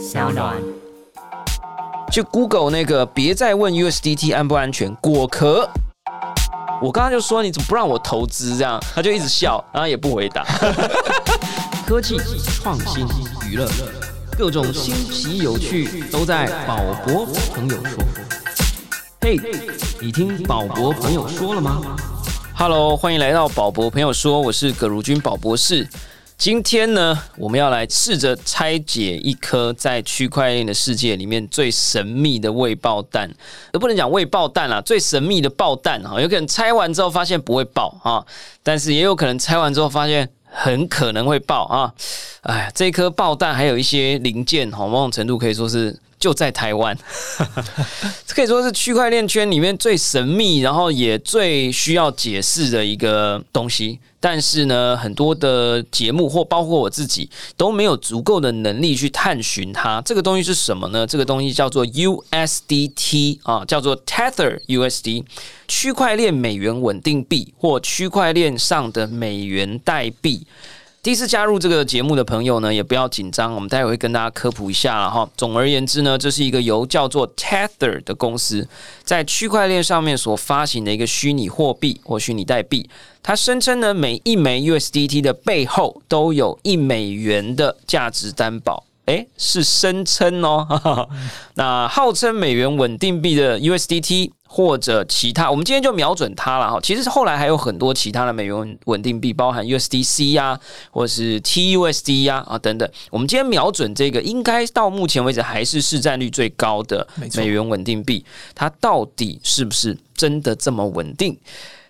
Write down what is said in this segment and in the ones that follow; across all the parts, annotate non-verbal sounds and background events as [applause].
小暖。就 Google 那个别再问 USDT 安不安全，果壳。我刚刚就说你怎么不让我投资这样，他就一直笑，然后也不回答。[laughs] 科技创新娱乐，各种新奇有趣都在宝博朋友说。嘿，你听宝博朋友说了吗？Hello，欢迎来到宝博朋友说，我是葛如君宝博士。今天呢，我们要来试着拆解一颗在区块链的世界里面最神秘的未爆弹，也不能讲未爆弹啦，最神秘的爆弹哈，有可能拆完之后发现不会爆啊，但是也有可能拆完之后发现很可能会爆啊。哎，这颗爆弹还有一些零件哈，某种程度可以说是。就在台湾，[laughs] 可以说是区块链圈里面最神秘，然后也最需要解释的一个东西。但是呢，很多的节目或包括我自己都没有足够的能力去探寻它。这个东西是什么呢？这个东西叫做 USDT 啊，叫做 Tether USD，区块链美元稳定币或区块链上的美元代币。第一次加入这个节目的朋友呢，也不要紧张，我们待会会跟大家科普一下了哈。总而言之呢，这是一个由叫做 Tether 的公司在区块链上面所发行的一个虚拟货币或虚拟代币。它声称呢，每一枚 USDT 的背后都有一美元的价值担保。诶，是声称哦。[laughs] 那号称美元稳定币的 USDT。或者其他，我们今天就瞄准它了哈。其实后来还有很多其他的美元稳定币，包含 USDC 呀，或是 TUSD 呀啊等等。我们今天瞄准这个，应该到目前为止还是市占率最高的美元稳定币。它到底是不是真的这么稳定？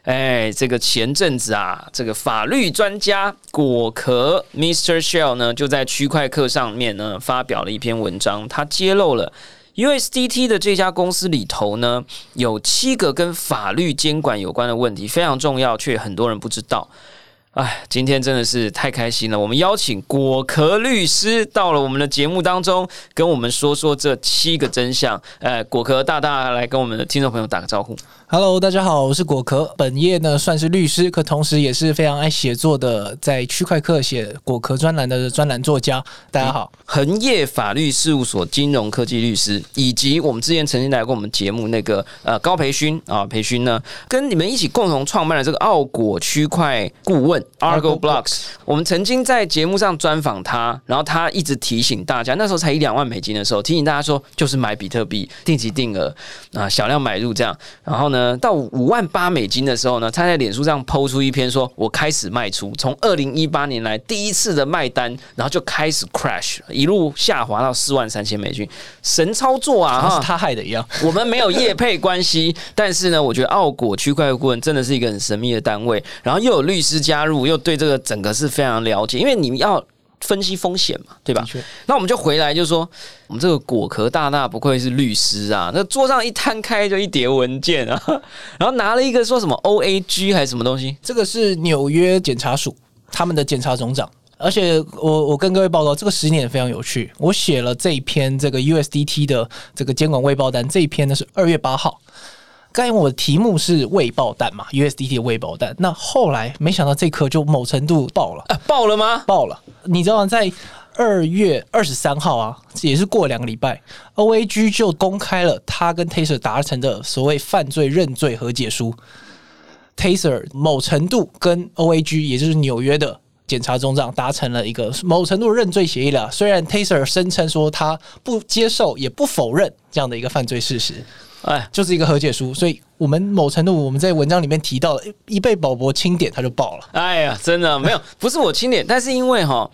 哎，这个前阵子啊，这个法律专家果壳 Mr. Shell 呢，就在区块课上面呢发表了一篇文章，他揭露了。USDT 的这家公司里头呢，有七个跟法律监管有关的问题，非常重要，却很多人不知道。哎，今天真的是太开心了！我们邀请果壳律师到了我们的节目当中，跟我们说说这七个真相。呃，果壳大大来跟我们的听众朋友打个招呼。Hello，大家好，我是果壳。本业呢算是律师，可同时也是非常爱写作的，在区块客写果壳专栏的专栏作家。大家好，恒业法律事务所金融科技律师，以及我们之前曾经来过我们节目那个呃高培勋啊，培勋呢跟你们一起共同创办了这个奥果区块顾问 Argo Blocks。我们曾经在节目上专访他，然后他一直提醒大家，那时候才一两万美金的时候，提醒大家说就是买比特币定期定额啊，小量买入这样，然后呢。呃，到五万八美金的时候呢，他在脸书上抛出一篇说：“我开始卖出，从二零一八年来第一次的卖单，然后就开始 crash，一路下滑到四万三千美金，神操作啊！哈，是他害的一样。我们没有业配关系，[laughs] 但是呢，我觉得奥果区块链顾问真的是一个很神秘的单位，然后又有律师加入，又对这个整个是非常了解，因为你要。分析风险嘛，对吧？那我们就回来就说，我们这个果壳大大不愧是律师啊！那桌上一摊开就一叠文件啊，[laughs] 然后拿了一个说什么 O A G 还是什么东西？这个是纽约检察署他们的检察总长，而且我我跟各位报告，这个十年也非常有趣。我写了这一篇这个 U S D T 的这个监管未报单，这一篇呢是二月八号。刚才我的题目是未爆弹嘛，USDT 的未爆弹。那后来没想到这颗就某程度爆了，爆了吗？爆了。你知道在二月二十三号啊，也是过两个礼拜，OAG 就公开了他跟 Taser 达成的所谓犯罪认罪和解书。Taser 某程度跟 OAG，也就是纽约的检察总长达成了一个某程度认罪协议了。虽然 Taser 声称说他不接受也不否认这样的一个犯罪事实。哎，就是一个和解书，所以我们某程度我们在文章里面提到，一被宝博清点，他就爆了。哎呀，真的没有，不是我清点，但是因为哈。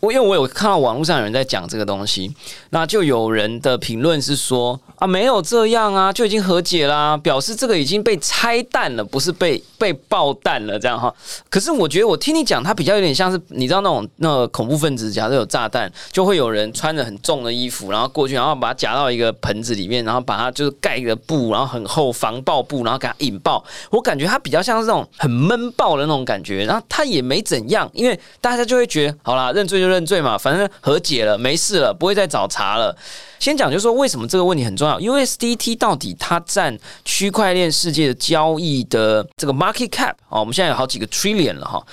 我因为我有看到网络上有人在讲这个东西，那就有人的评论是说啊，没有这样啊，就已经和解啦，表示这个已经被拆弹了，不是被被爆弹了这样哈。可是我觉得我听你讲，它比较有点像是你知道那种那恐怖分子，假设有炸弹，就会有人穿着很重的衣服，然后过去，然后把它夹到一个盆子里面，然后把它就是盖一个布，然后很厚防爆布，然后给它引爆。我感觉它比较像是这种很闷爆的那种感觉，然后它也没怎样，因为大家就会觉得好啦，认罪就。认罪嘛，反正和解了，没事了，不会再找茬了。先讲就是说，为什么这个问题很重要？USDT 到底它占区块链世界的交易的这个 market cap 哦，我们现在有好几个 trillion 了哈，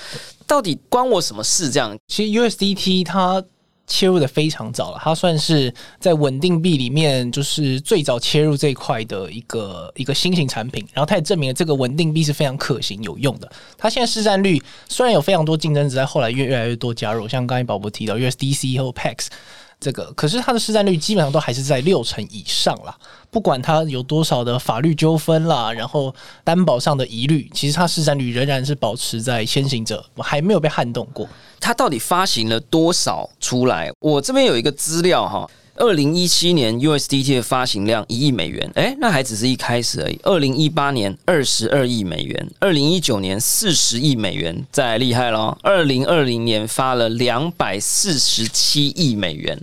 到底关我什么事？这样，其实 USDT 它切入的非常早了，它算是在稳定币里面就是最早切入这一块的一个一个新型产品。然后它也证明了这个稳定币是非常可行有用的。它现在市占率虽然有非常多竞争者，在后来越越来越多加入，像刚才宝宝提到 USDC 和 PAX。这个可是它的市占率基本上都还是在六成以上啦。不管它有多少的法律纠纷啦，然后担保上的疑虑，其实它市占率仍然是保持在先行者，还没有被撼动过。它到底发行了多少出来？我这边有一个资料哈。二零一七年 USDT 的发行量一亿美元，哎，那还只是一开始而已。二零一八年二十二亿美元，二零一九年四十亿美元，再厉害喽！二零二零年发了两百四十七亿美元。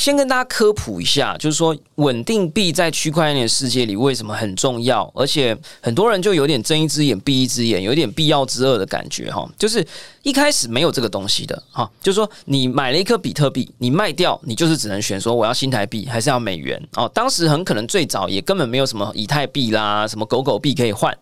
先跟大家科普一下，就是说稳定币在区块链的世界里为什么很重要，而且很多人就有点睁一只眼闭一只眼，有点必要之恶的感觉哈。就是一开始没有这个东西的哈，就是说你买了一颗比特币，你卖掉，你就是只能选说我要新台币还是要美元哦。当时很可能最早也根本没有什么以太币啦，什么狗狗币可以换。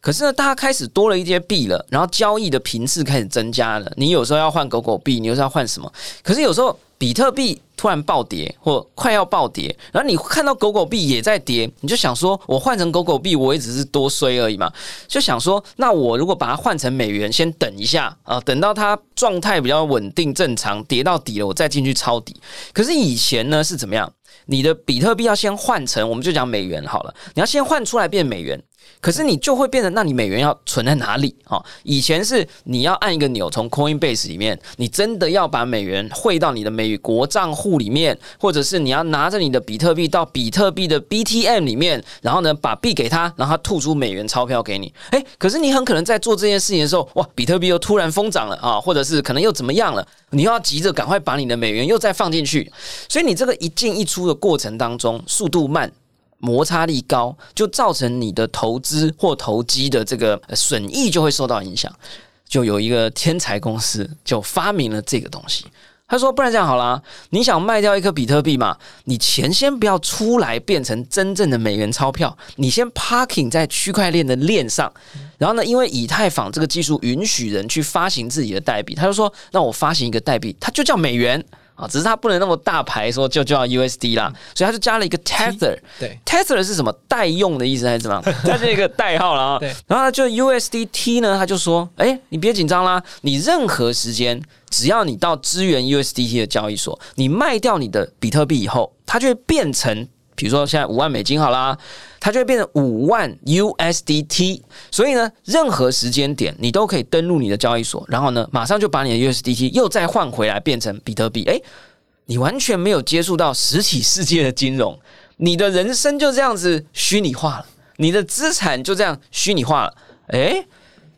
可是呢，大家开始多了一些币了，然后交易的频次开始增加了。你有时候要换狗狗币，你有时候要换什么？可是有时候比特币突然暴跌或快要暴跌，然后你看到狗狗币也在跌，你就想说，我换成狗狗币，我也只是多衰而已嘛。就想说，那我如果把它换成美元，先等一下啊，等到它状态比较稳定正常，跌到底了，我再进去抄底。可是以前呢是怎么样？你的比特币要先换成，我们就讲美元好了，你要先换出来变美元。可是你就会变成，那你美元要存在哪里啊？以前是你要按一个钮，从 Coinbase 里面，你真的要把美元汇到你的美国账户里面，或者是你要拿着你的比特币到比特币的 BTM 里面，然后呢把币给他，然后他吐出美元钞票给你。诶，可是你很可能在做这件事情的时候，哇，比特币又突然疯涨了啊，或者是可能又怎么样了？你又要急着赶快把你的美元又再放进去，所以你这个一进一出的过程当中，速度慢。摩擦力高，就造成你的投资或投机的这个损益就会受到影响。就有一个天才公司就发明了这个东西。他说：“不然这样好了，你想卖掉一颗比特币嘛？你钱先不要出来变成真正的美元钞票，你先 parking 在区块链的链上。然后呢，因为以太坊这个技术允许人去发行自己的代币，他就说：那我发行一个代币，它就叫美元。”啊，只是它不能那么大牌，说就叫 USD 啦，所以它就加了一个 Tether。对，Tether 是什么？代用的意思还是怎么？[laughs] 它是一个代号了啊。对，然后就 USDT 呢，他就说，哎，你别紧张啦，你任何时间，只要你到支援 USDT 的交易所，你卖掉你的比特币以后，它就会变成。比如说现在五万美金好啦，它就会变成五万 USDT。所以呢，任何时间点你都可以登录你的交易所，然后呢，马上就把你的 USDT 又再换回来变成比特币。诶，你完全没有接触到实体世界的金融，你的人生就这样子虚拟化了，你的资产就这样虚拟化了。诶，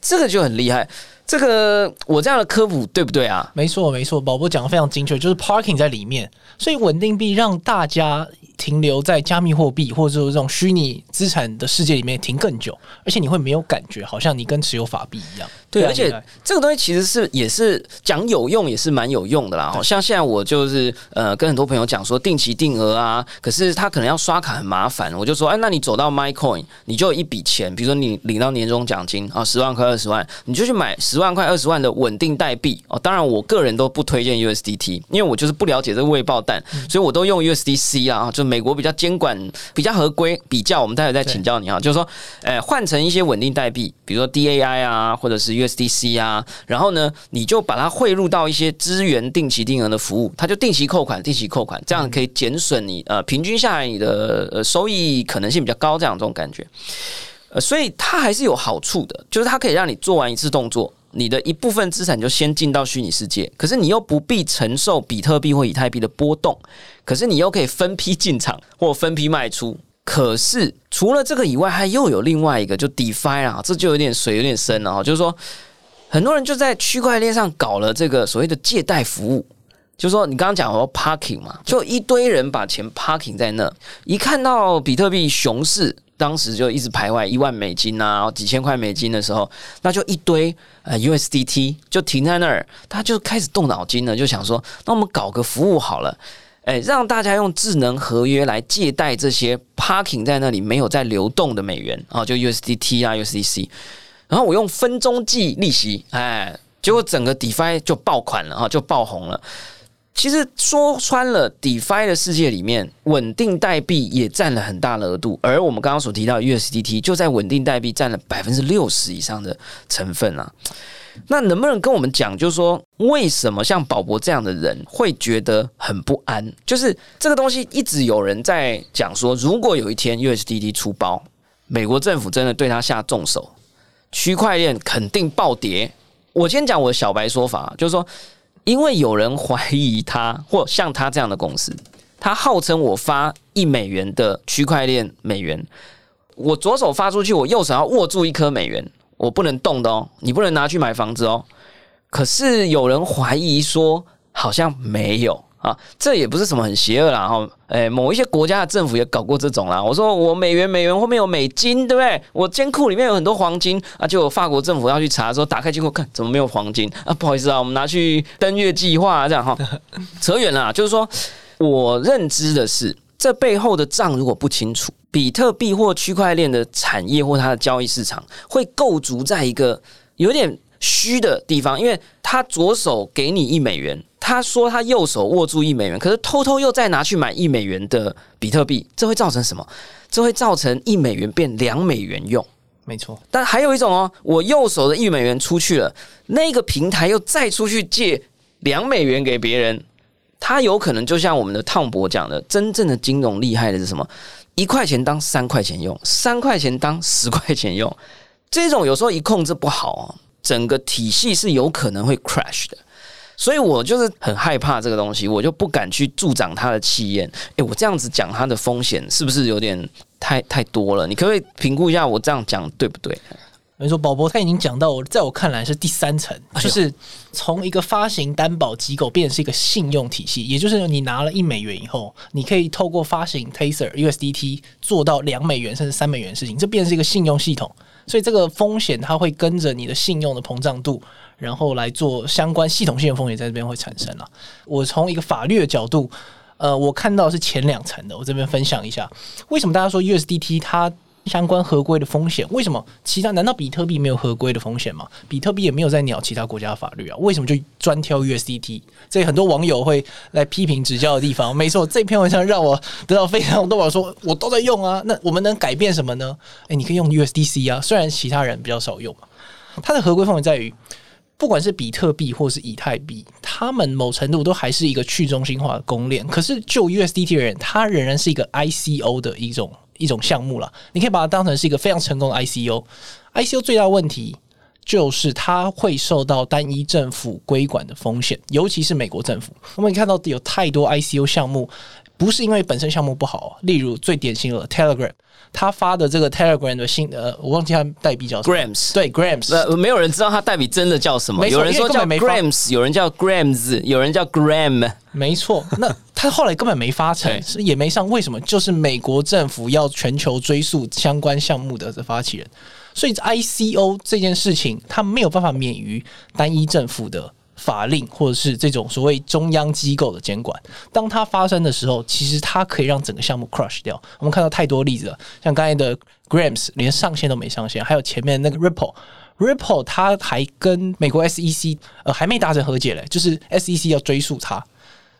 这个就很厉害。这个我这样的科普对不对啊？没错，没错，宝宝讲的非常精确，就是 parking 在里面，所以稳定币让大家。停留在加密货币或者说这种虚拟资产的世界里面停更久，而且你会没有感觉，好像你跟持有法币一样。对，而且这个东西其实是也是讲有用，也是蛮有用的啦。像现在我就是呃跟很多朋友讲说定期定额啊，可是他可能要刷卡很麻烦，我就说哎，那你走到 MyCoin，你就有一笔钱，比如说你领到年终奖金啊，十万块二十万，你就去买十万块二十万的稳定代币哦。当然我个人都不推荐 USDT，因为我就是不了解这个未爆弹，所以我都用 USDC 啊，就。美国比较监管比较合规，比较我们待会再请教你啊，就是说，呃，换成一些稳定代币，比如说 DAI 啊，或者是 USDC 啊，然后呢，你就把它汇入到一些资源定期定额的服务，它就定期扣款，定期扣款，这样可以减损你呃平均下来你的呃收益可能性比较高，这样这种感觉，呃，所以它还是有好处的，就是它可以让你做完一次动作。你的一部分资产就先进到虚拟世界，可是你又不必承受比特币或以太币的波动，可是你又可以分批进场或分批卖出。可是除了这个以外，还又有另外一个，就 DeFi 啊，这就有点水有点深了哈。就是说，很多人就在区块链上搞了这个所谓的借贷服务，就是说你刚刚讲说 parking 嘛，就一堆人把钱 parking 在那，一看到比特币熊市。当时就一直徘徊一万美金啊，几千块美金的时候，那就一堆呃 USDT 就停在那儿，他就开始动脑筋了，就想说，那我们搞个服务好了，哎，让大家用智能合约来借贷这些 parking 在那里没有在流动的美元啊，就 USDT 啊 USDC，然后我用分钟计利息，哎，结果整个 DeFi 就爆款了啊，就爆红了。其实说穿了，DeFi 的世界里面，稳定代币也占了很大的额度，而我们刚刚所提到的 USDT 就在稳定代币占了百分之六十以上的成分啊。那能不能跟我们讲，就是说为什么像宝博这样的人会觉得很不安？就是这个东西一直有人在讲说，如果有一天 USDT 出包，美国政府真的对他下重手，区块链肯定暴跌。我先讲我的小白说法，就是说，因为有人怀疑他，或像他这样的公司，他号称我发一美元的区块链美元，我左手发出去，我右手要握住一颗美元。我不能动的哦，你不能拿去买房子哦。可是有人怀疑说，好像没有啊，这也不是什么很邪恶啦哈。诶，某一些国家的政府也搞过这种啦。我说我美元美元后面有美金，对不对？我金库里面有很多黄金啊，就有法国政府要去查，说打开金库看怎么没有黄金啊？不好意思啊，我们拿去登月计划这样哈。[laughs] 扯远了，就是说我认知的是，这背后的账如果不清楚。比特币或区块链的产业或它的交易市场会构筑在一个有点虚的地方，因为他左手给你一美元，他说他右手握住一美元，可是偷偷又再拿去买一美元的比特币，这会造成什么？这会造成一美元变两美元用，没错。但还有一种哦，我右手的一美元出去了，那个平台又再出去借两美元给别人，它有可能就像我们的汤博讲的，真正的金融厉害的是什么？一块钱当三块钱用，三块钱当十块钱用，这种有时候一控制不好啊，整个体系是有可能会 crash 的。所以我就是很害怕这个东西，我就不敢去助长它的气焰。诶，我这样子讲它的风险是不是有点太太多了？你可不可以评估一下我这样讲对不对？没错，宝博他已经讲到我，在我看来是第三层，就是从一个发行担保机构变成是一个信用体系，也就是你拿了一美元以后，你可以透过发行 Tether USDT 做到两美元甚至三美元的事情，这变成是一个信用系统，所以这个风险它会跟着你的信用的膨胀度，然后来做相关系统性的风险在这边会产生了。我从一个法律的角度，呃，我看到是前两层的，我这边分享一下，为什么大家说 USDT 它。相关合规的风险，为什么其他难道比特币没有合规的风险吗？比特币也没有在鸟其他国家法律啊？为什么就专挑 USDT？这很多网友会来批评指教的地方。没错，这篇文章让我得到非常多网友说，我都在用啊。那我们能改变什么呢？诶，你可以用 USDC 啊，虽然其他人比较少用。它的合规范围在于，不管是比特币或是以太币，他们某程度都还是一个去中心化的公链。可是就 USDT 而言，它仍然是一个 ICO 的一种。一种项目了，你可以把它当成是一个非常成功的 I C U。I C U 最大的问题就是它会受到单一政府规管的风险，尤其是美国政府。我们看到有太多 I C U 项目，不是因为本身项目不好，例如最典型的 Telegram。他发的这个 Telegram 的新呃，我忘记他代币叫什么 Grams，对 Grams，呃，没有人知道他代币真的叫什么。有人说叫 Grams，有人叫 Grams，有人叫 Gram。没错，那他后来根本没发成，[laughs] 是也没上。为什么？就是美国政府要全球追溯相关项目的发起人，所以 ICO 这件事情，他没有办法免于单一政府的。法令或者是这种所谓中央机构的监管，当它发生的时候，其实它可以让整个项目 crush 掉。我们看到太多例子了，像刚才的 Grams 连上线都没上线，还有前面那个 Ripple，Ripple 它还跟美国 SEC 呃还没达成和解嘞，就是 SEC 要追溯它。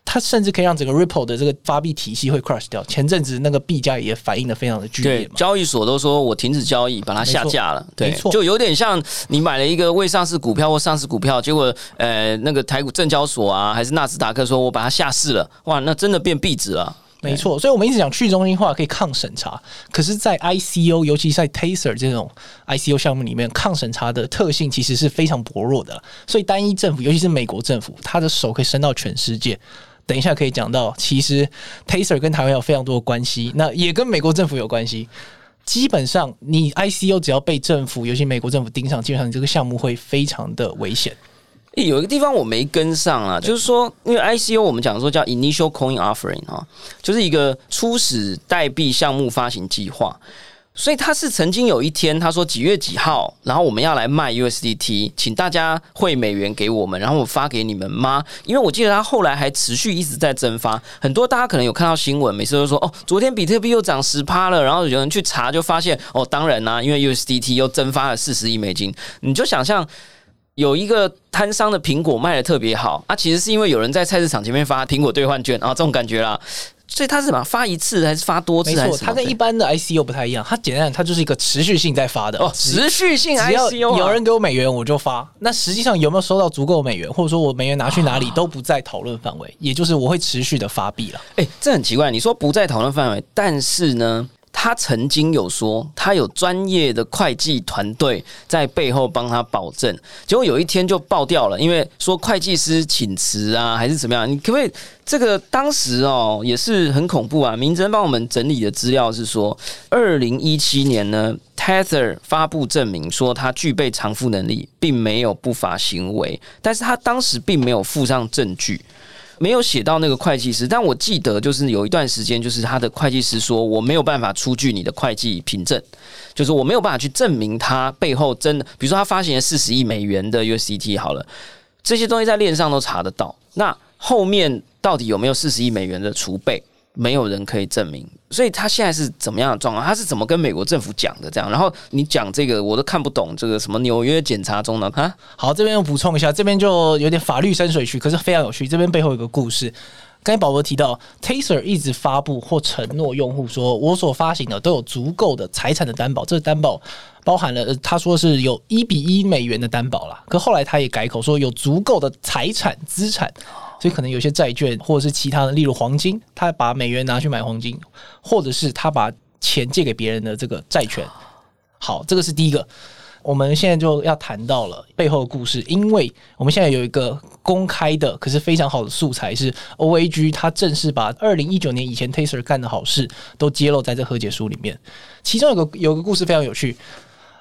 它甚至可以让整个 Ripple 的这个发币体系会 crush 掉。前阵子那个币价也反应的非常的剧烈，交易所都说我停止交易，把它下架了。对，就有点像你买了一个未上市股票或上市股票，结果呃那个台股证交所啊，还是纳斯达克说我把它下市了，哇，那真的变币值了。没错，所以我们一直讲去中心化可以抗审查，可是，在 ICO，尤其在 Taser 这种 ICO 项目里面，抗审查的特性其实是非常薄弱的。所以，单一政府，尤其是美国政府，他的手可以伸到全世界。等一下可以讲到，其实 Taser 跟台湾有非常多的关系，那也跟美国政府有关系。基本上，你 ICO 只要被政府，尤其美国政府盯上，基本上你这个项目会非常的危险。有一个地方我没跟上啊，就是说，因为 ICO 我们讲说叫 Initial Coin Offering 啊，就是一个初始代币项目发行计划。所以他是曾经有一天，他说几月几号，然后我们要来卖 USDT，请大家汇美元给我们，然后我发给你们吗？因为我记得他后来还持续一直在增发，很多大家可能有看到新闻，每次都说哦，昨天比特币又涨十趴了，然后有人去查就发现哦，当然啦，因为 USDT 又增发了四十亿美金，你就想象。有一个摊商的苹果卖的特别好啊，其实是因为有人在菜市场前面发苹果兑换券啊，这种感觉啦。所以它是什么发一次还是发多次？没错，它跟一般的 ICO 不太一样，它简单，它就是一个持续性在发的哦，持续性 ICO，有人给我美元我就发。那实际上有没有收到足够美元，或者说我美元拿去哪里都不在讨论范围，也就是我会持续的发币了。哎，这很奇怪，你说不在讨论范围，但是呢？他曾经有说，他有专业的会计团队在背后帮他保证，结果有一天就爆掉了，因为说会计师请辞啊，还是怎么样？你可不可以？这个当时哦也是很恐怖啊！明真帮我们整理的资料是说，二零一七年呢，Tether 发布证明说他具备偿付能力，并没有不法行为，但是他当时并没有附上证据。没有写到那个会计师，但我记得就是有一段时间，就是他的会计师说我没有办法出具你的会计凭证，就是我没有办法去证明他背后真的，比如说他发行了四十亿美元的 USDT 好了，这些东西在链上都查得到，那后面到底有没有四十亿美元的储备？没有人可以证明，所以他现在是怎么样的状况？他是怎么跟美国政府讲的？这样，然后你讲这个我都看不懂，这个什么纽约检查中呢？啊，好，这边补充一下，这边就有点法律深水区，可是非常有趣。这边背后有个故事，刚才宝宝提到，Taser 一直发布或承诺用户说，我所发行的都有足够的财产的担保，这个担保包含了他说是有一比一美元的担保啦，可后来他也改口说有足够的财产资产。所以可能有些债券或者是其他的，例如黄金，他把美元拿去买黄金，或者是他把钱借给别人的这个债权。好，这个是第一个。我们现在就要谈到了背后的故事，因为我们现在有一个公开的，可是非常好的素材，是 O A G 他正式把二零一九年以前 Taser 干的好事都揭露在这和解书里面。其中有个有个故事非常有趣。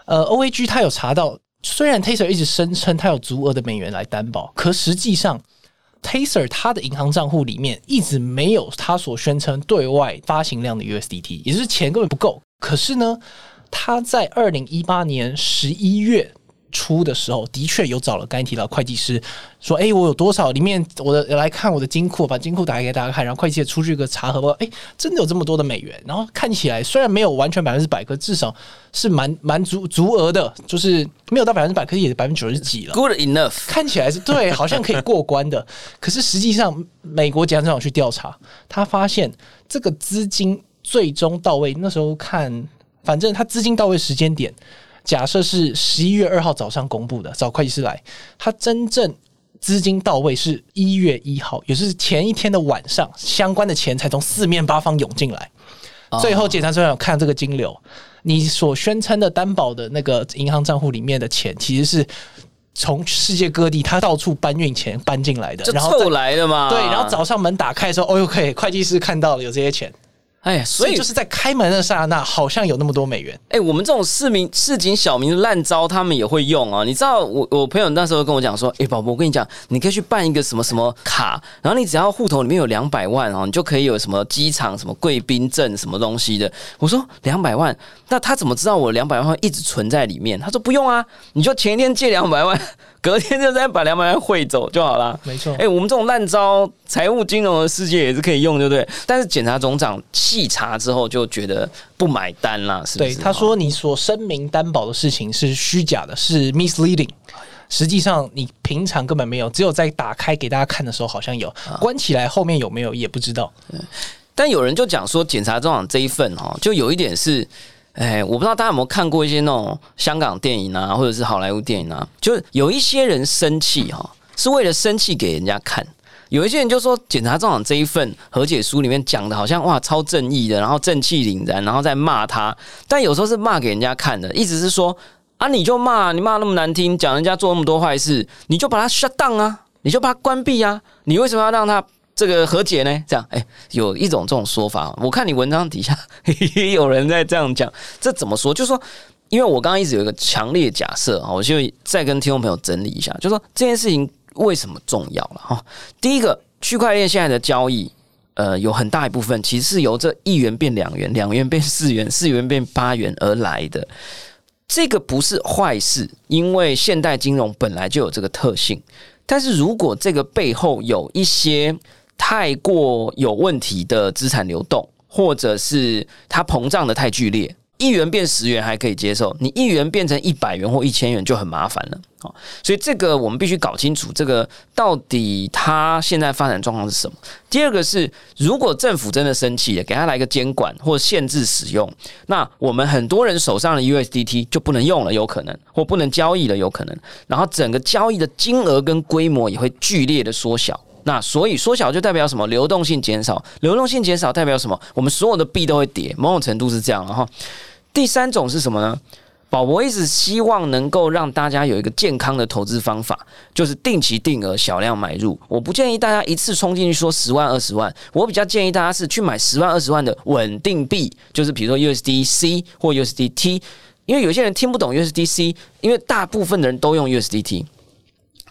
呃，O A G 他有查到，虽然 Taser 一直声称他有足额的美元来担保，可实际上。Taser 他的银行账户里面一直没有他所宣称对外发行量的 USDT，也就是钱根本不够。可是呢，他在二零一八年十一月。初的时候，的确有找了刚才提到会计师，说：“哎，我有多少？里面我的来看我的金库，把金库打开给大家看。”然后会计出具一个查核报告，哎，真的有这么多的美元。然后看起来虽然没有完全百分之百，可至少是蛮蛮足足额的，就是没有到百分之百，可是也百分之九十几了。Good enough，看起来是对，好像可以过关的。可是实际上，美国检察长去调查，他发现这个资金最终到位，那时候看，反正他资金到位时间点。假设是十一月二号早上公布的，找会计师来，他真正资金到位是一月一号，也是前一天的晚上，相关的钱才从四面八方涌进来。最后检察官有看这个金流，你所宣称的担保的那个银行账户里面的钱，其实是从世界各地他到处搬运钱搬进来的，然后凑来的嘛。对，然后早上门打开的时候，哦哟，可以，会计师看到了有这些钱。哎，所以就是在开门的刹那，好像有那么多美元。哎，我们这种市民市井小民的烂招，他们也会用啊。你知道，我我朋友那时候跟我讲说，哎，宝宝，我跟你讲，你可以去办一个什么什么卡，然后你只要户头里面有两百万哦，你就可以有什么机场什么贵宾证什么东西的。我说两百万，那他怎么知道我两百万一直存在里面？他说不用啊，你就前一天借两百万。隔天就再把两百万汇走就好了。没错，哎，我们这种烂招，财务金融的世界也是可以用，对不对？但是检察总长细查之后就觉得不买单啦，是不是？对，他说你所声明担保的事情是虚假的，是 misleading。实际上你平常根本没有，只有在打开给大家看的时候好像有，关起来后面有没有也不知道。但有人就讲说，检察总长这一份哈，就有一点是。哎，我不知道大家有没有看过一些那种香港电影啊，或者是好莱坞电影啊，就是有一些人生气哈，是为了生气给人家看；有一些人就说，检察长这一份和解书里面讲的好像哇超正义的，然后正气凛然，然后再骂他，但有时候是骂给人家看的，意思是说啊，你就骂你骂那么难听，讲人家做那么多坏事，你就把他 shut down 啊，你就把他关闭啊，你为什么要让他？这个和解呢？这样，哎，有一种这种说法。我看你文章底下 [laughs] 也有人在这样讲，这怎么说？就是说，因为我刚刚一直有一个强烈假设啊，我就再跟听众朋友整理一下，就说这件事情为什么重要了哈？第一个，区块链现在的交易，呃，有很大一部分其实是由这一元变两元，两元变四元，[laughs] 四元变八元而来的。这个不是坏事，因为现代金融本来就有这个特性。但是如果这个背后有一些太过有问题的资产流动，或者是它膨胀的太剧烈，一元变十元还可以接受，你一元变成一百元或一千元就很麻烦了。好，所以这个我们必须搞清楚，这个到底它现在发展状况是什么。第二个是，如果政府真的生气了，给他来个监管或限制使用，那我们很多人手上的 USDT 就不能用了，有可能或不能交易了，有可能。然后整个交易的金额跟规模也会剧烈的缩小。那所以缩小就代表什么？流动性减少，流动性减少代表什么？我们所有的币都会跌，某种程度是这样。了哈第三种是什么呢？宝博一直希望能够让大家有一个健康的投资方法，就是定期定额小量买入。我不建议大家一次冲进去说十万二十万，我比较建议大家是去买十万二十万的稳定币，就是比如说 USDC 或 USDT，因为有些人听不懂 USDC，因为大部分的人都用 USDT，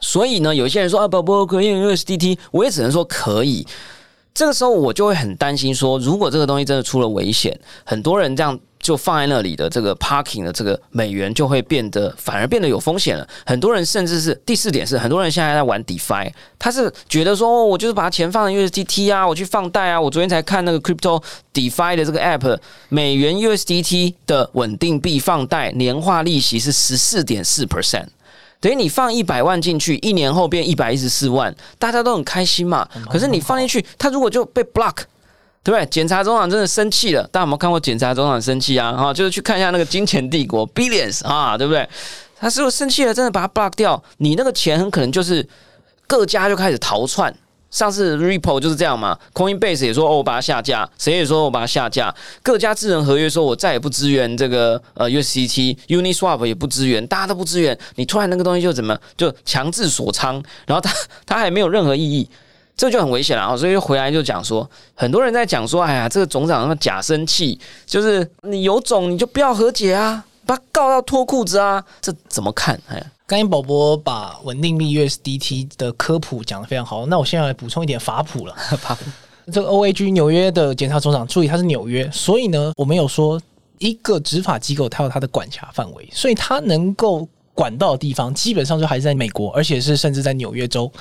所以呢，有些人说啊不不可以用 USDT，我也只能说可以。这个时候我就会很担心说，如果这个东西真的出了危险，很多人这样。就放在那里的这个 parking 的这个美元就会变得反而变得有风险了。很多人甚至是第四点是，很多人现在在玩 DeFi，他是觉得说，我就是把钱放在 USDT 啊，我去放贷啊。我昨天才看那个 Crypto DeFi 的这个 app，美元 USDT 的稳定币放贷年化利息是十四点四 percent，等于你放一百万进去，一年后变一百一十四万，大家都很开心嘛。可是你放进去，他如果就被 block。对不对？检察总长真的生气了，大家有没有看过检察总长生气啊？哈，就是去看一下那个金钱帝国 Billions 啊，对不对？他是不是生气了？真的把它 block 掉，你那个钱很可能就是各家就开始逃窜。上次 Ripple 就是这样嘛，Coinbase 也说哦，我把它下架，谁也说我把它下架，各家智能合约说我再也不支援这个呃 USDT，Uniswap 也不支援，大家都不支援，你突然那个东西就怎么就强制锁仓，然后它 [laughs] 它还没有任何意义。这就很危险了啊！所以回来就讲说，很多人在讲说，哎呀，这个总长那么假生气，就是你有种你就不要和解啊，把他告到脱裤子啊，这怎么看？哎，刚才宝宝把稳定币 USDT 的科普讲的非常好，那我现在来补充一点法普了。[laughs] 法普，这个 OAG 纽约的检察总长，注意他是纽约，所以呢，我们有说一个执法机构，它有它的管辖范围，所以它能够管到的地方，基本上就还是在美国，而且是甚至在纽约州。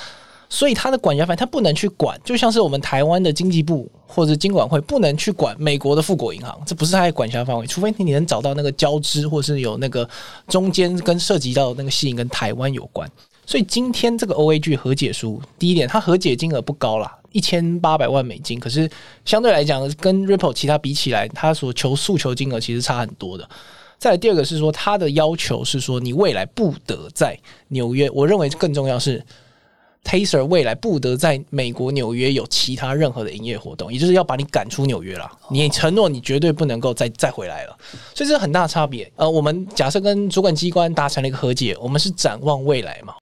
所以他的管辖范围，他不能去管，就像是我们台湾的经济部或者经管会不能去管美国的富国银行，这不是他的管辖范围。除非你能找到那个交织，或是有那个中间跟涉及到那个吸引跟台湾有关。所以今天这个 O A G 和解书，第一点，它和解金额不高啦，一千八百万美金，可是相对来讲，跟 Ripple 其他比起来，它所求诉求金额其实差很多的。再来第二个是说，它的要求是说，你未来不得在纽约，我认为更重要是。Taser 未来不得在美国纽约有其他任何的营业活动，也就是要把你赶出纽约了。你承诺你绝对不能够再再回来了，所以这是很大差别。呃，我们假设跟主管机关达成了一个和解，我们是展望未来嘛？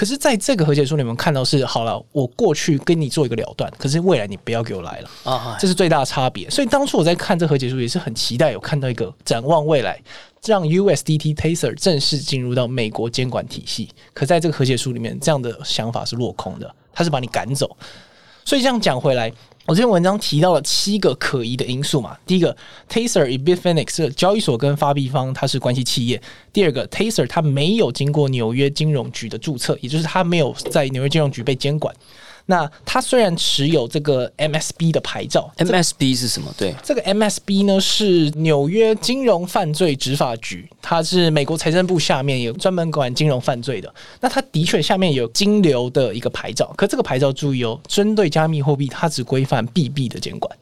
可是在这个和解书里面看到是好了，我过去跟你做一个了断，可是未来你不要给我来了啊，这是最大的差别。所以当初我在看这和解书也是很期待有看到一个展望未来。让 USDT Taser 正式进入到美国监管体系，可在这个和解书里面，这样的想法是落空的，他是把你赶走。所以这样讲回来，我这篇文章提到了七个可疑的因素嘛。第一个，Taser，Ebitfenix，交易所跟发币方它是关系企业。第二个，Taser 它没有经过纽约金融局的注册，也就是它没有在纽约金融局被监管。那它虽然持有这个 MSB 的牌照，MSB 是什么？对，这个 MSB 呢是纽约金融犯罪执法局，它是美国财政部下面有专门管金融犯罪的。那它的确下面有金流的一个牌照，可这个牌照注意哦，针对加密货币，它只规范币币的监管，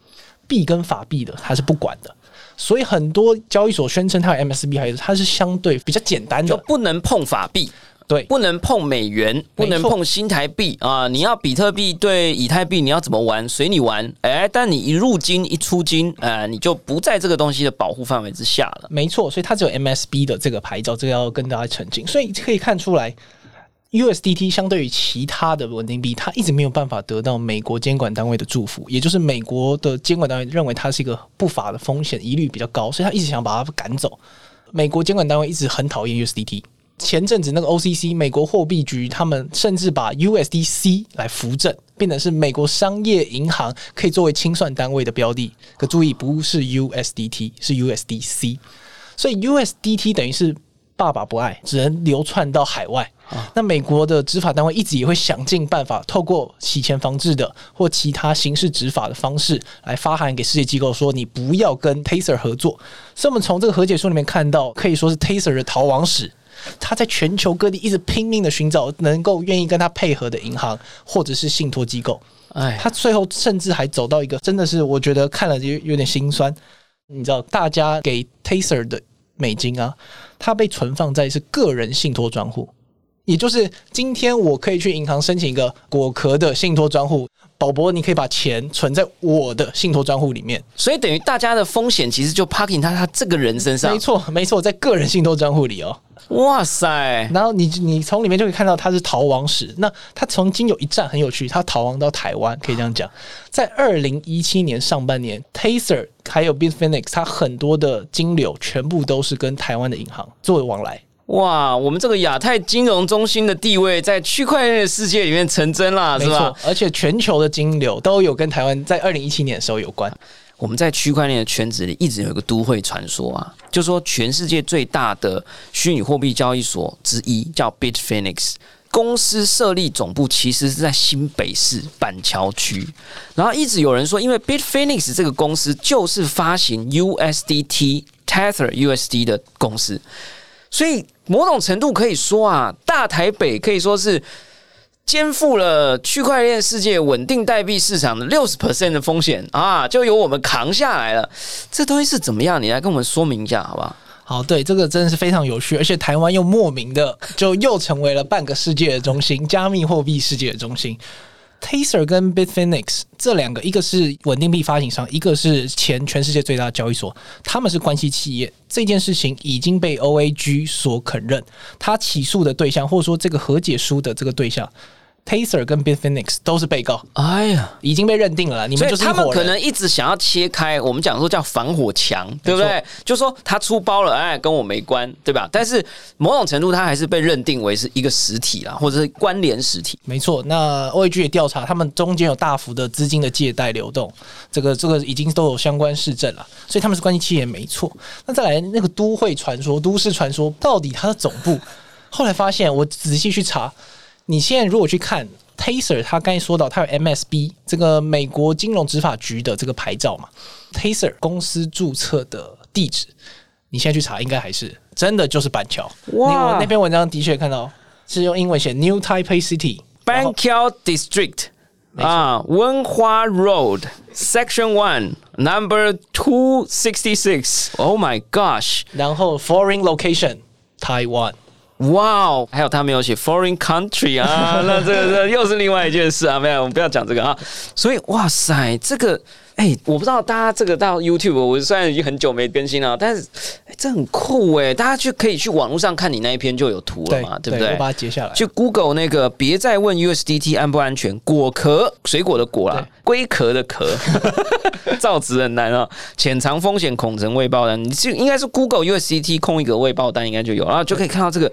币跟法币的它是不管的。所以很多交易所宣称它有 MSB 还是它是相对比较简单的，就不能碰法币。对，不能碰美元，不能碰新台币啊！你要比特币对以太币，你要怎么玩，随你玩。哎，但你一入金一出金，呃，你就不在这个东西的保护范围之下了。没错，所以它只有 MSB 的这个牌照，这个要跟大家澄清。所以可以看出来，USDT 相对于其他的稳定币，它一直没有办法得到美国监管单位的祝福，也就是美国的监管单位认为它是一个不法的风险，疑虑比较高，所以他一直想把它赶走。美国监管单位一直很讨厌 USDT。前阵子那个 OCC 美国货币局，他们甚至把 USDC 来扶正，变成是美国商业银行可以作为清算单位的标的。可注意，不是 USDT，是 USDC。所以 USDT 等于是爸爸不爱，只能流窜到海外。那美国的执法单位一直也会想尽办法，透过洗钱防治的或其他刑事执法的方式来发函给世界机构，说你不要跟 Taser 合作。所以，我们从这个和解书里面看到，可以说是 Taser 的逃亡史。他在全球各地一直拼命的寻找能够愿意跟他配合的银行或者是信托机构。哎，他最后甚至还走到一个，真的是我觉得看了就有点心酸。你知道，大家给 Taser 的美金啊，它被存放在是个人信托专户，也就是今天我可以去银行申请一个果壳的信托专户，宝博你可以把钱存在我的信托专户里面。所以等于大家的风险其实就 parking 他他这个人身上没。错，没错，在个人信托专户里哦。哇塞，然后你你从里面就可以看到他是逃亡史。那他曾经有一站很有趣，他逃亡到台湾，可以这样讲。在二零一七年上半年，Taser 还有 Bitfinex，他很多的金流全部都是跟台湾的银行作为往来。哇，我们这个亚太金融中心的地位在区块链的世界里面成真啦，是吧？，而且全球的金流都有跟台湾在二零一七年的时候有关。我们在区块链的圈子里一直有一个都会传说啊，就说全世界最大的虚拟货币交易所之一叫 Bitfinex。公司设立总部其实是在新北市板桥区，然后一直有人说，因为 Bitfinex 这个公司就是发行 USDT Tether USD 的公司，所以某种程度可以说啊，大台北可以说是肩负了区块链世界稳定代币市场的六十 percent 的风险啊，就由我们扛下来了。这东西是怎么样？你来跟我们说明一下好不好？好，对，这个真的是非常有趣，而且台湾又莫名的就又成为了半个世界的中心，加密货币世界的中心。Taser 跟 Bitfinex 这两个，一个是稳定币发行商，一个是前全世界最大的交易所，他们是关系企业。这件事情已经被 OAG 所肯认，他起诉的对象，或者说这个和解书的这个对象，Taser 跟 Bitfinex 都是被告，哎呀，已经被认定了啦。你所以们就是一伙人。他们可能一直想要切开，我们讲说叫防火墙，对不对？就说他出包了，哎，跟我没关，对吧？但是某种程度，他还是被认定为是一个实体啦，或者是关联实体。没错，那 OAG 也调查，他们中间有大幅的资金的借贷流动，这个这个已经都有相关市政了，所以他们是关系企业没错。那再来那个都会传说、都市传说，到底它的总部？后来发现，我仔细去查，你现在如果去看 Taser，他刚才说到他有 MSB 这个美国金融执法局的这个牌照嘛，Taser 公司注册的地址，你现在去查，应该还是真的就是板桥。哇哇，那篇文章的确看到是用英文写 New Taipei City。然后 Banqiao District 啊，文化 Road Section One Number Two Sixty Six。Oh my gosh！然后 foreign location Taiwan，哇哦，还有他没有写 foreign country 啊，[laughs] 那这个这又是另外一件事啊，没有，我们不要讲这个啊。所以哇塞，这个哎、我不知道大家这个到 YouTube，我虽然已经很久没更新了，但是、哎这很酷哎，大家去可以去网络上看你那一篇就有图了对嘛，对不对？我把它截下来。去 Google 那个，别再问 USDT 安不安全，果壳水果的果啦，龟壳的壳，[laughs] 造词很难啊。潜藏风险恐成未爆单，你就应该是 Google USDT 空一个未爆单，应该就有，然后就可以看到这个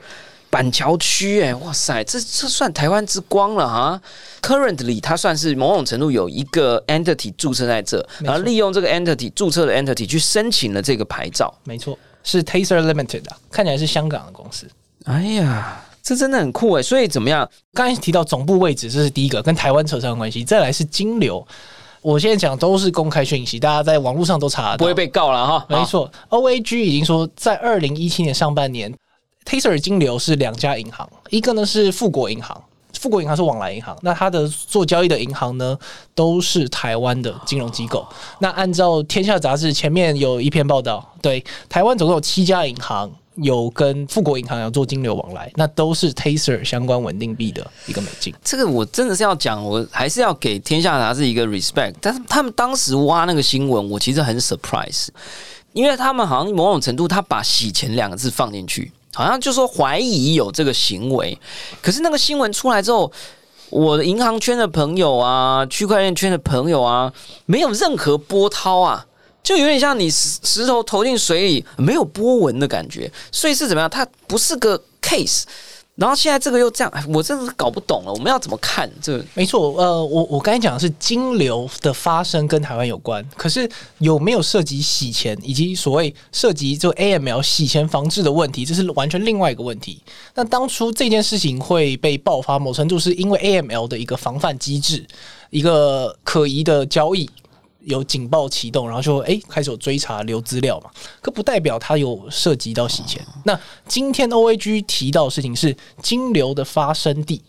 板桥区，哎，哇塞，这这算台湾之光了哈。Currently，它算是某种程度有一个 entity 注册在这，然后利用这个 entity 注册的 entity 去申请了这个牌照。没错，是 Taser Limited 啊，看起来是香港的公司。哎呀，这真的很酷哎！所以怎么样？刚才提到总部位置，这是第一个，跟台湾扯上关系。再来是金流，我现在讲都是公开讯息，大家在网络上都查。不会被告了哈？没错，OAG 已经说，在二零一七年上半年，Taser 金流是两家银行，一个呢是富国银行。富国银行是往来银行，那它的做交易的银行呢，都是台湾的金融机构。那按照《天下》杂志前面有一篇报道，对台湾总共有七家银行有跟富国银行有做金流往来，那都是 Taser 相关稳定币的一个美金。这个我真的是要讲，我还是要给天下杂志一个 respect。但是他们当时挖那个新闻，我其实很 surprise，因为他们好像某种程度他把洗钱两个字放进去，好像就说怀疑有这个行为。可是那个新闻出来之后，我的银行圈的朋友啊，区块链圈的朋友啊，没有任何波涛啊。就有点像你石石头投进水里没有波纹的感觉，所以是怎么样？它不是个 case，然后现在这个又这样，我真的是搞不懂了，我们要怎么看这个？没错，呃，我我刚才讲的是金流的发生跟台湾有关，可是有没有涉及洗钱以及所谓涉及就 AML 洗钱防治的问题，这是完全另外一个问题。那当初这件事情会被爆发，某程度是因为 AML 的一个防范机制，一个可疑的交易。有警报启动，然后就诶开始有追查留资料嘛，可不代表它有涉及到洗钱。那今天 OAG 提到的事情是金流的发生地。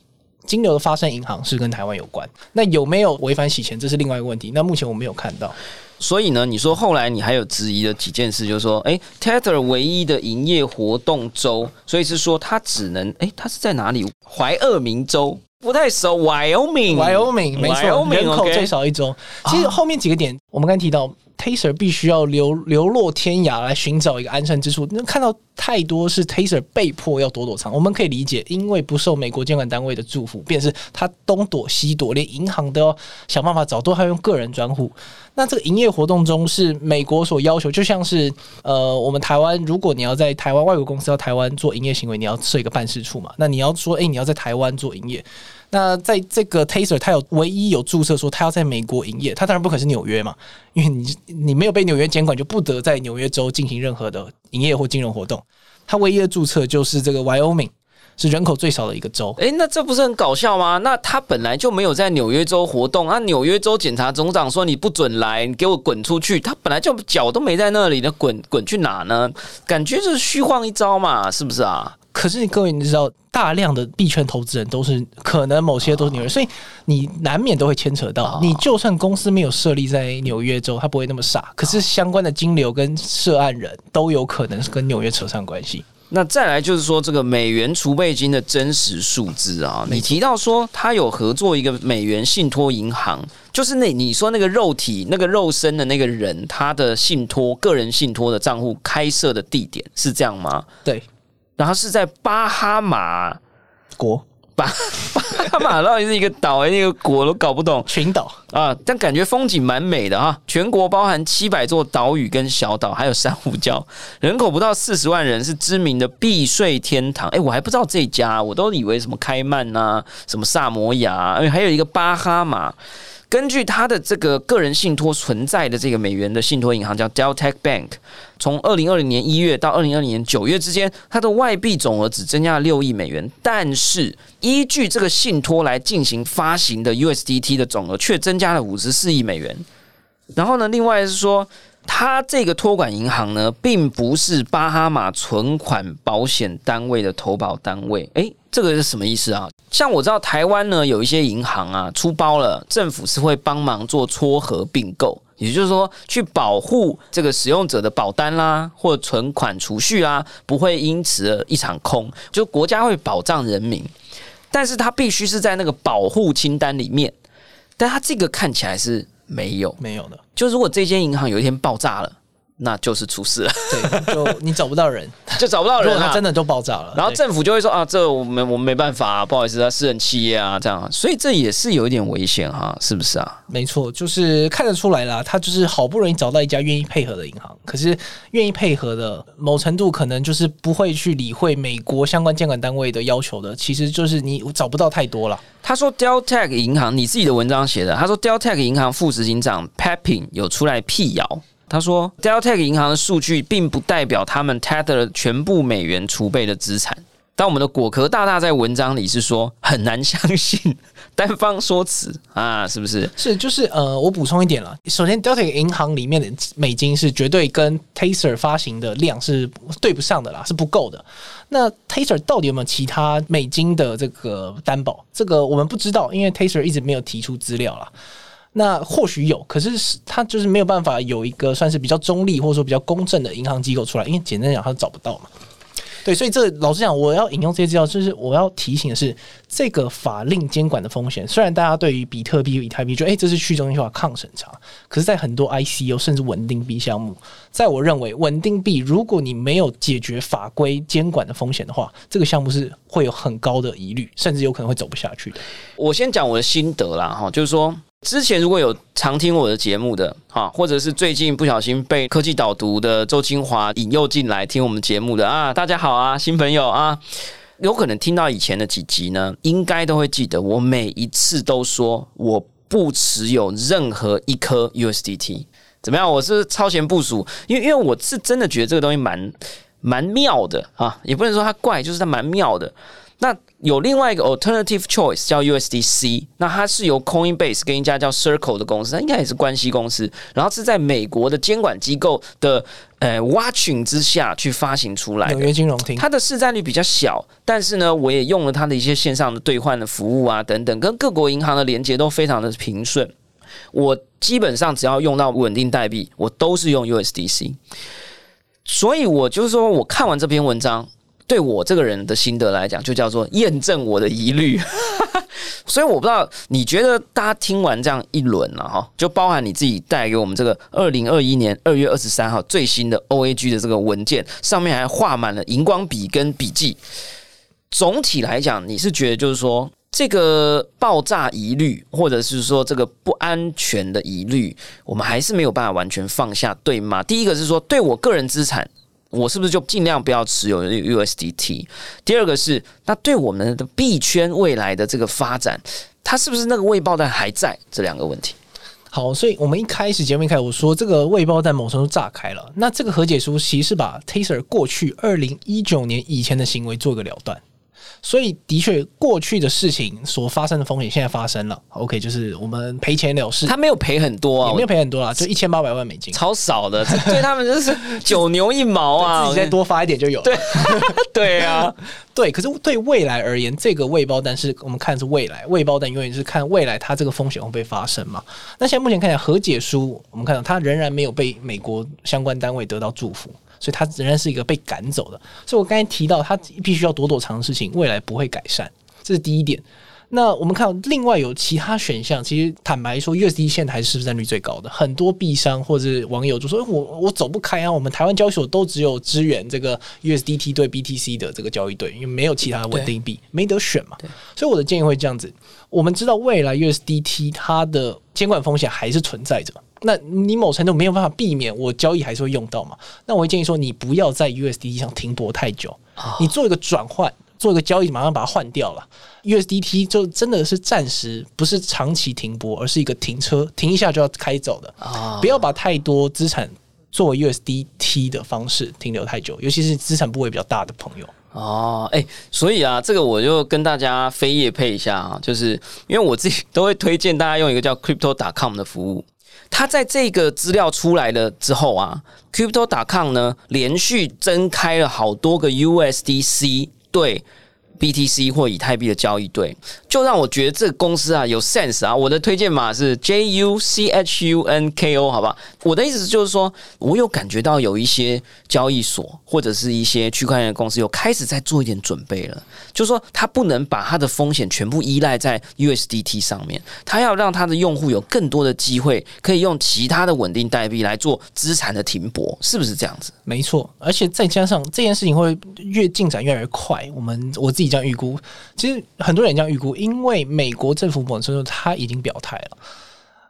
金流的发生银行是跟台湾有关，那有没有违反洗钱，这是另外一个问题。那目前我没有看到，所以呢，你说后来你还有质疑的几件事，就是说，哎，Tether 唯一的营业活动州，所以是说它只能，哎，它是在哪里？怀俄明州不太熟，Wyoming，Wyoming 没错，Wyoming，人口最少一州。其实后面几个点，我们刚才提到，Taser 必须要流流落天涯来寻找一个安身之处。那看到太多是 Taser 被迫要躲躲藏，我们可以理解，因为不受美国监管单位的祝福，便是他东躲西躲，连银行都要想办法找，都还要用个人专户。那这个营业活动中是美国所要求，就像是呃，我们台湾，如果你要在台湾外国公司到台湾做营业行为，你要设一个办事处嘛。那你要说，诶，你要在台湾做营业，那在这个 Taser，它有唯一有注册说它要在美国营业，它当然不可能是纽约嘛，因为你你没有被纽约监管，就不得在纽约州进行任何的营业或金融活动。它唯一的注册就是这个 Wyoming，是人口最少的一个州。哎，那这不是很搞笑吗？那他本来就没有在纽约州活动，那纽约州检察总长说你不准来，你给我滚出去。他本来就脚都没在那里，那滚滚去哪呢？感觉就是虚晃一招嘛，是不是啊？可是你各位，你知道，大量的币圈投资人都是可能某些都是纽约，所以你难免都会牵扯到。你就算公司没有设立在纽约州，他不会那么傻。可是相关的金流跟涉案人都有可能是跟纽约扯上关系。那再来就是说这个美元储备金的真实数字啊，你提到说他有合作一个美元信托银行，就是那你说那个肉体那个肉身的那个人，他的信托个人信托的账户开设的地点是这样吗？对，然后是在巴哈马，国巴巴哈马到底是一个岛还是一个国都搞不懂群岛啊，但感觉风景蛮美的啊。全国包含七百座岛屿跟小岛，还有珊瑚礁，人口不到四十万人，是知名的避税天堂。哎，我还不知道这家，我都以为什么开曼呐、什么萨摩亚，哎，还有一个巴哈马。根据他的这个个人信托存在的这个美元的信托银行叫 d e l t a c Bank，从二零二零年一月到二零二零年九月之间，它的外币总额只增加了六亿美元，但是依据这个信托来进行发行的 USDT 的总额却增加了五十四亿美元。然后呢，另外是说，它这个托管银行呢，并不是巴哈马存款保险单位的投保单位。诶，这个是什么意思啊？像我知道台湾呢，有一些银行啊出包了，政府是会帮忙做撮合并购，也就是说，去保护这个使用者的保单啦，或存款储蓄啦，不会因此而一场空。就国家会保障人民，但是它必须是在那个保护清单里面，但它这个看起来是没有。没有的，就如果这间银行有一天爆炸了，那就是出事了，对，就你找不到人，[laughs] 就找不到人了如果他。真的都爆炸了，然后政府就会说啊，这我们我们没办法、啊，不好意思，他私人企业啊，这样啊，所以这也是有一点危险哈，是不是啊？没错，就是看得出来啦，他就是好不容易找到一家愿意配合的银行，可是愿意配合的某程度可能就是不会去理会美国相关监管单位的要求的，其实就是你找不到太多了。他说 d e l t a c 银行，你自己的文章写的，他说 d e l t a c 银行副执行长 Pepin 有出来辟谣。他说，Deltec 银行的数据并不代表他们 Tether 全部美元储备的资产。但我们的果壳大大在文章里是说很难相信，[laughs] 单方说辞啊，是不是？是，就是呃，我补充一点了。首先，Delta 银行里面的美金是绝对跟 Taser 发行的量是对不上的啦，是不够的。那 Taser 到底有没有其他美金的这个担保？这个我们不知道，因为 Taser 一直没有提出资料啦。那或许有，可是是它就是没有办法有一个算是比较中立或者说比较公正的银行机构出来，因为简单讲，它找不到嘛。对，所以这老实讲，我要引用这些资料，就是我要提醒的是，这个法令监管的风险。虽然大家对于比特币、以太币觉得，哎、这是去中心化抗审查，可是，在很多 ICO 甚至稳定币项目，在我认为，稳定币如果你没有解决法规监管的风险的话，这个项目是会有很高的疑虑，甚至有可能会走不下去的。我先讲我的心得啦，哈，就是说，之前如果有常听我的节目的，哈，或者是最近不小心被科技导读的周清华引诱进来听我们节目的啊，大家好啊，新朋友啊，有可能听到以前的几集呢，应该都会记得，我每一次都说我不持有任何一颗 USDT。怎么样？我是超前部署，因为因为我是真的觉得这个东西蛮蛮妙的啊，也不能说它怪，就是它蛮妙的。那有另外一个 alternative choice 叫 USDC，那它是由 Coinbase 跟一家叫 Circle 的公司，它应该也是关系公司，然后是在美国的监管机构的呃 watching 之下去发行出来纽的。约金融厅，它的市占率比较小，但是呢，我也用了它的一些线上的兑换的服务啊，等等，跟各国银行的连接都非常的平顺。我基本上只要用到稳定代币，我都是用 USDC。所以我就是说，我看完这篇文章，对我这个人的心得来讲，就叫做验证我的疑虑。[laughs] 所以我不知道你觉得大家听完这样一轮了哈，就包含你自己带给我们这个二零二一年二月二十三号最新的 OAG 的这个文件，上面还画满了荧光笔跟笔记。总体来讲，你是觉得就是说这个爆炸疑虑，或者是说这个不安全的疑虑，我们还是没有办法完全放下，对吗？第一个是说，对我个人资产，我是不是就尽量不要持有 USDT？第二个是，那对我们的币圈未来的这个发展，它是不是那个未爆弹还在？这两个问题。好，所以我们一开始节目一开始我说这个未爆弹某程度炸开了，那这个和解书其实是把 Taser 过去二零一九年以前的行为做个了断。所以，的确，过去的事情所发生的风险现在发生了。OK，就是我们赔钱了事，他没有赔很多啊，也没有赔很多啦，就一千八百万美金，超少的，[laughs] 这对他们就是 [laughs] 九牛一毛啊，自己再多发一点就有了。对 [laughs] 对啊，对，可是对未来而言，这个未包单是我们看的是未来，未包单永远是看未来它这个风险会不会发生嘛？那现在目前看起来和解书，我们看到它仍然没有被美国相关单位得到祝福，所以他仍然是一个被赶走的。所以我刚才提到，他必须要躲躲藏的事情，未来不会改善，这是第一点。那我们看到另外有其他选项，其实坦白说，USD 现在还是市占率最高的。很多币商或者网友就说：“我我走不开啊，我们台湾交易所都只有支援这个 USDT 对 BTC 的这个交易对，因为没有其他的稳定币，没得选嘛。”所以我的建议会这样子：我们知道未来 USDT 它的监管风险还是存在着，那你某程度没有办法避免，我交易还是会用到嘛。那我会建议说，你不要在 USDT 上停泊太久，你做一个转换。做一个交易，马上把它换掉了。USDT 就真的是暂时，不是长期停泊，而是一个停车，停一下就要开走的。啊，不要把太多资产作为 USDT 的方式停留太久，尤其是资产部位比较大的朋友。哦，哎，所以啊，这个我就跟大家非业配一下啊，就是因为我自己都会推荐大家用一个叫 Crypto.com 的服务。它在这个资料出来了之后啊，Crypto.com 呢连续增开了好多个 USDC。对 BTC 或以太币的交易对，就让我觉得这个公司啊有 sense 啊。我的推荐码是 JUCHUNKO，好吧？我的意思就是说，我有感觉到有一些交易所或者是一些区块链公司有开始在做一点准备了，就是说，他不能把他的风险全部依赖在 USDT 上面，他要让他的用户有更多的机会可以用其他的稳定代币来做资产的停泊，是不是这样子？没错，而且再加上这件事情会越进展越来越快，我们我自己这样预估，其实很多人这样预估，因为美国政府本身他已经表态了，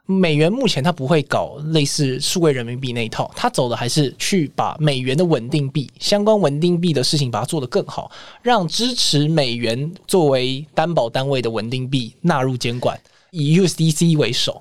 美元目前他不会搞类似数位人民币那一套，他走的还是去把美元的稳定币相关稳定币的事情把它做得更好，让支持美元作为担保单位的稳定币纳入监管，以 USDC 为首。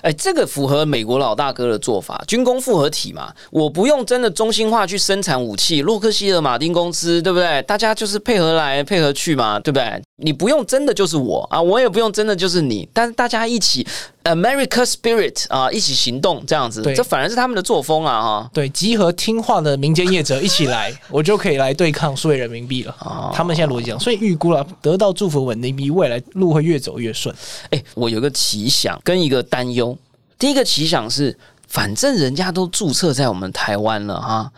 哎，这个符合美国老大哥的做法，军工复合体嘛，我不用真的中心化去生产武器，洛克希尔马丁公司对不对？大家就是配合来配合去嘛，对不对？你不用真的就是我啊，我也不用真的就是你，但是大家一起 America Spirit 啊，一起行动这样子，这反而是他们的作风啊哈。对，集合听话的民间业者一起来，[laughs] 我就可以来对抗数位人民币了。他们现在逻辑讲，所以预估了得到祝福稳定币，未来路会越走越顺。哎，我有个奇想跟一个担忧，第一个奇想是，反正人家都注册在我们台湾了哈。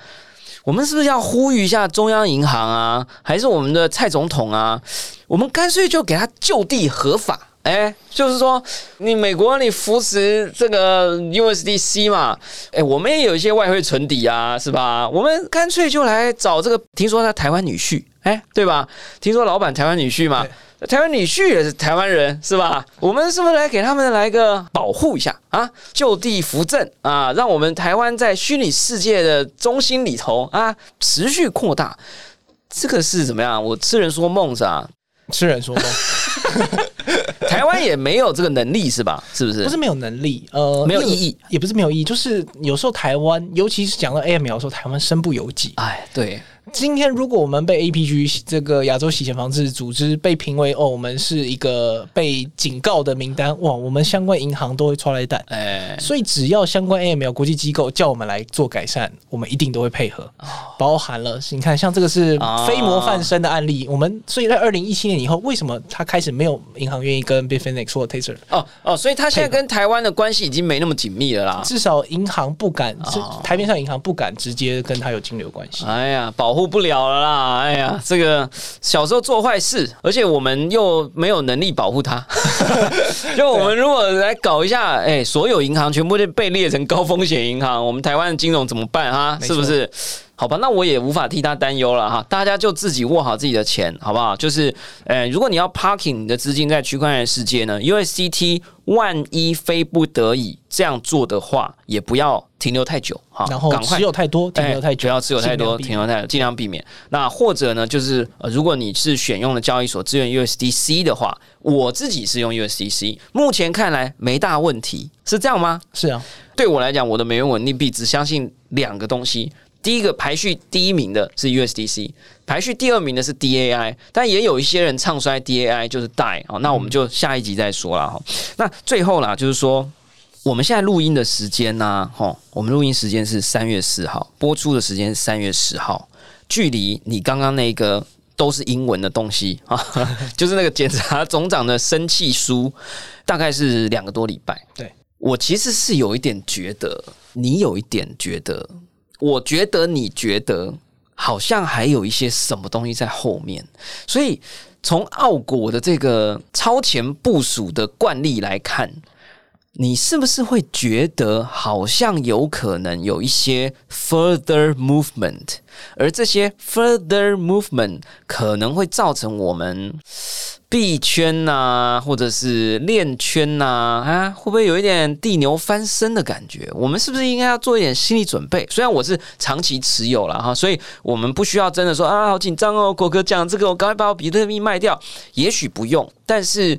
我们是不是要呼吁一下中央银行啊，还是我们的蔡总统啊？我们干脆就给他就地合法，哎，就是说你美国你扶持这个 USDC 嘛，哎，我们也有一些外汇存底啊，是吧？我们干脆就来找这个，听说他台湾女婿，哎，对吧？听说老板台湾女婿嘛。台湾女婿也是台湾人，是吧？我们是不是来给他们来个保护一下啊？就地扶正啊，让我们台湾在虚拟世界的中心里头啊持续扩大。这个是怎么样？我痴人说梦是吧？痴人说梦，[laughs] 台湾也没有这个能力是吧？是不是？不是没有能力，呃，没有意义，也不是没有意义，就是有时候台湾，尤其是讲到 AML 的时候，台湾身不由己。哎，对。今天如果我们被 APG 这个亚洲洗钱防治组织被评为哦，我们是一个被警告的名单，哇，我们相关银行都会出来弹。哎，所以只要相关 AML 国际机构叫我们来做改善，我们一定都会配合。包含了你看，像这个是非模范生的案例，我们所以在二零一七年以后，为什么他开始没有银行愿意跟 Bitfinex 或 Taser？哦哦，所以他现在跟台湾的关系已经没那么紧密了啦。至少银行不敢，台面上银行不敢直接跟他有金流关系。哎呀，保。保护不了了啦！哎呀，这个小时候做坏事，而且我们又没有能力保护他。[laughs] 就我们如果来搞一下，哎，所有银行全部都被列成高风险银行，我们台湾的金融怎么办哈？是不是？好吧，那我也无法替他担忧了哈。大家就自己握好自己的钱，好不好？就是，呃，如果你要 parking 你的资金在区块链世界呢，USDT 万一非不得已这样做的话，也不要停留太久哈。然后持有太多，停留太久，不要持有太多，停留太久，尽量避免。那或者呢，就是呃，如果你是选用了交易所支援 USDC 的话，我自己是用 USDC，目前看来没大问题，是这样吗？是啊，对我来讲，我的美元稳定币只相信两个东西。第一个排序第一名的是 USDC，排序第二名的是 DAI，但也有一些人唱衰 DAI，就是 DAI 啊，那我们就下一集再说了哈。那最后啦，就是说我们现在录音的时间呢，哈，我们录音时间是三月四号，播出的时间是三月十号，距离你刚刚那个都是英文的东西啊，[laughs] 就是那个检察总长的生气书，大概是两个多礼拜。对我其实是有一点觉得，你有一点觉得。我觉得你觉得好像还有一些什么东西在后面，所以从奥国的这个超前部署的惯例来看，你是不是会觉得好像有可能有一些 further movement，而这些 further movement 可能会造成我们。币圈呐，或者是链圈呐，啊，会不会有一点地牛翻身的感觉？我们是不是应该要做一点心理准备？虽然我是长期持有了哈，所以我们不需要真的说啊，好紧张哦，国哥讲这个，我赶快把我比特币卖掉。也许不用，但是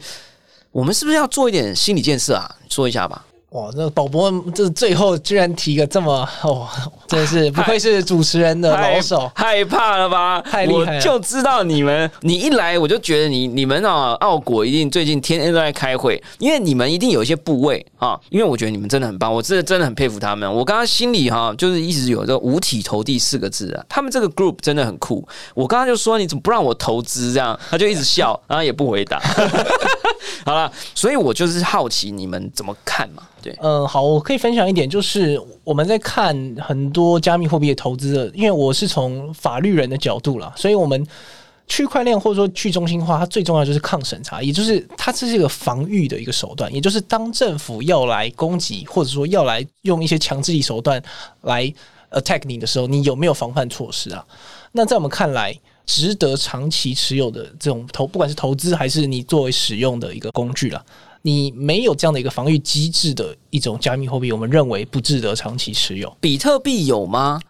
我们是不是要做一点心理建设啊？说一下吧。哇，那宝博这最后居然提个这么哦，真是 [laughs] 不愧是主持人的老手，害怕了吧？太厉害了！就知道你们，你一来我就觉得你你们啊，奥果一定最近天天都在开会，因为你们一定有一些部位啊，因为我觉得你们真的很棒，我真的真的很佩服他们。我刚刚心里哈，就是一直有这五体投地四个字啊，他们这个 group 真的很酷。我刚刚就说你怎么不让我投资这样，他就一直笑，[laughs] 然后也不回答。[laughs] 好了，所以我就是好奇你们怎么看嘛。嗯，好，我可以分享一点，就是我们在看很多加密货币的投资的，因为我是从法律人的角度啦，所以我们区块链或者说去中心化，它最重要就是抗审查，也就是它这是一个防御的一个手段，也就是当政府要来攻击或者说要来用一些强制力手段来 attack 你的时候，你有没有防范措施啊？那在我们看来，值得长期持有的这种投，不管是投资还是你作为使用的一个工具了。你没有这样的一个防御机制的一种加密货币，我们认为不值得长期持有。比特币有吗？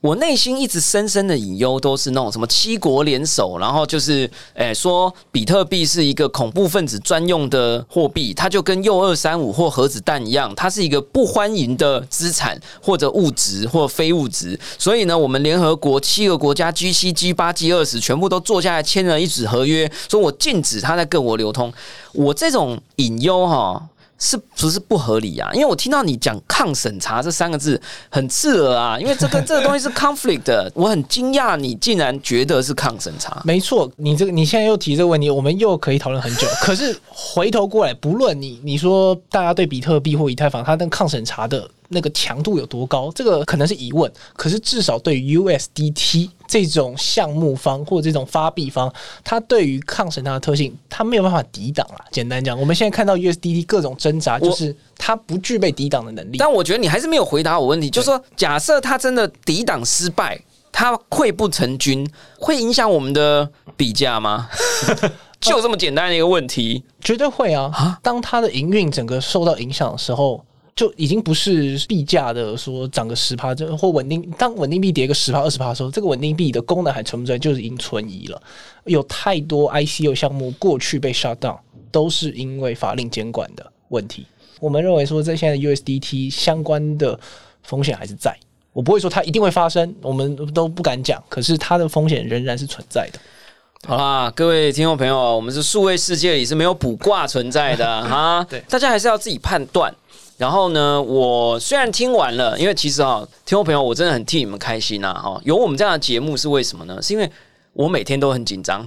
我内心一直深深的隐忧，都是那种什么七国联手，然后就是诶说比特币是一个恐怖分子专用的货币，它就跟铀二三五或核子弹一样，它是一个不欢迎的资产或者物质或非物质。所以呢，我们联合国七个国家 G 七、G 八、G 二十全部都坐下来签了一纸合约，说我禁止它在各国流通。我这种隐忧哈。是不是不合理啊？因为我听到你讲抗审查这三个字很刺耳啊，因为这个 [laughs] 这个东西是 conflict 的，我很惊讶你竟然觉得是抗审查。没错，你这个你现在又提这个问题，我们又可以讨论很久。可是回头过来，不论你你说大家对比特币或以太坊它跟抗审查的。那个强度有多高？这个可能是疑问。可是至少对于 USDT 这种项目方或者这种发币方，它对于抗审查的特性，它没有办法抵挡啊。简单讲，我们现在看到 USDT 各种挣扎，就是它不具备抵挡的能力。但我觉得你还是没有回答我问题，就是说，假设它真的抵挡失败，它溃不成军，会影响我们的比价吗？[laughs] 就这么简单的一个问题，绝对会啊！当它的营运整个受到影响的时候。就已经不是币价的说涨个十趴，就或稳定。当稳定币跌个十趴、二十趴的时候，这个稳定币的功能还存不存在，就是已经存疑了。有太多 ICO 项目过去被 shut down，都是因为法令监管的问题。我们认为说，在现在 USDT 相关的风险还是在。我不会说它一定会发生，我们都不敢讲。可是它的风险仍然是存在的。好啦，各位听众朋友，我们是数位世界里是没有卜卦存在的 [laughs] 哈。对，大家还是要自己判断。然后呢，我虽然听完了，因为其实啊，听众朋友，我真的很替你们开心呐哈。有我们这样的节目是为什么呢？是因为我每天都很紧张，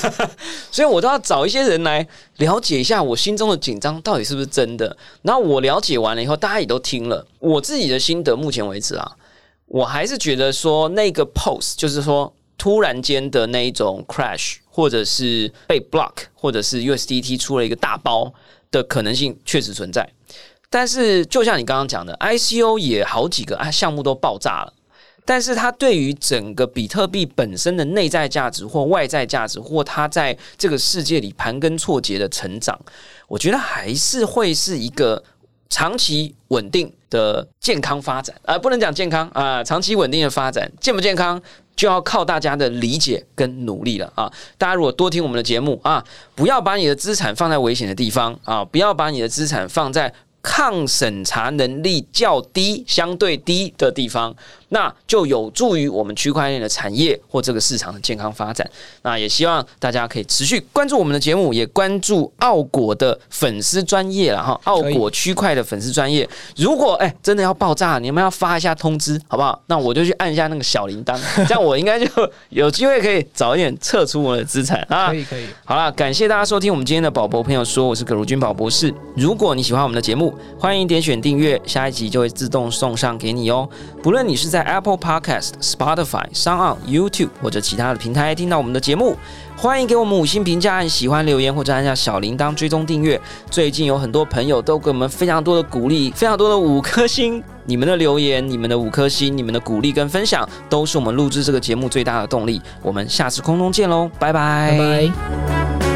[laughs] 所以我都要找一些人来了解一下我心中的紧张到底是不是真的。然后我了解完了以后，大家也都听了，我自己的心得，目前为止啊，我还是觉得说那个 post 就是说。突然间的那一种 crash，或者是被 block，或者是 USDT 出了一个大包的可能性确实存在。但是就像你刚刚讲的，ICO 也好几个啊项目都爆炸了，但是它对于整个比特币本身的内在价值或外在价值，或它在这个世界里盘根错节的成长，我觉得还是会是一个长期稳定的健康发展啊，不能讲健康啊，长期稳定的发展，健不健康？就要靠大家的理解跟努力了啊！大家如果多听我们的节目啊，不要把你的资产放在危险的地方啊，不要把你的资产放在。抗审查能力较低、相对低的地方，那就有助于我们区块链的产业或这个市场的健康发展。那也希望大家可以持续关注我们的节目，也关注奥果的粉丝专业了哈。奥果区块的粉丝专业，如果哎真的要爆炸，你们要发一下通知好不好？那我就去按一下那个小铃铛，[laughs] 这样我应该就有机会可以早一点撤出我的资产啊。可以可以。好了，感谢大家收听我们今天的宝博朋友说，我是葛如君宝博士。如果你喜欢我们的节目，欢迎点选订阅，下一集就会自动送上给你哦。不论你是在 Apple Podcast、Spotify、s o n On、YouTube 或者其他的平台听到我们的节目，欢迎给我们五星评价、按喜欢留言或者按下小铃铛追踪订阅。最近有很多朋友都给我们非常多的鼓励，非常多的五颗星。你们的留言、你们的五颗星、你们的鼓励跟分享，都是我们录制这个节目最大的动力。我们下次空中见喽，拜拜。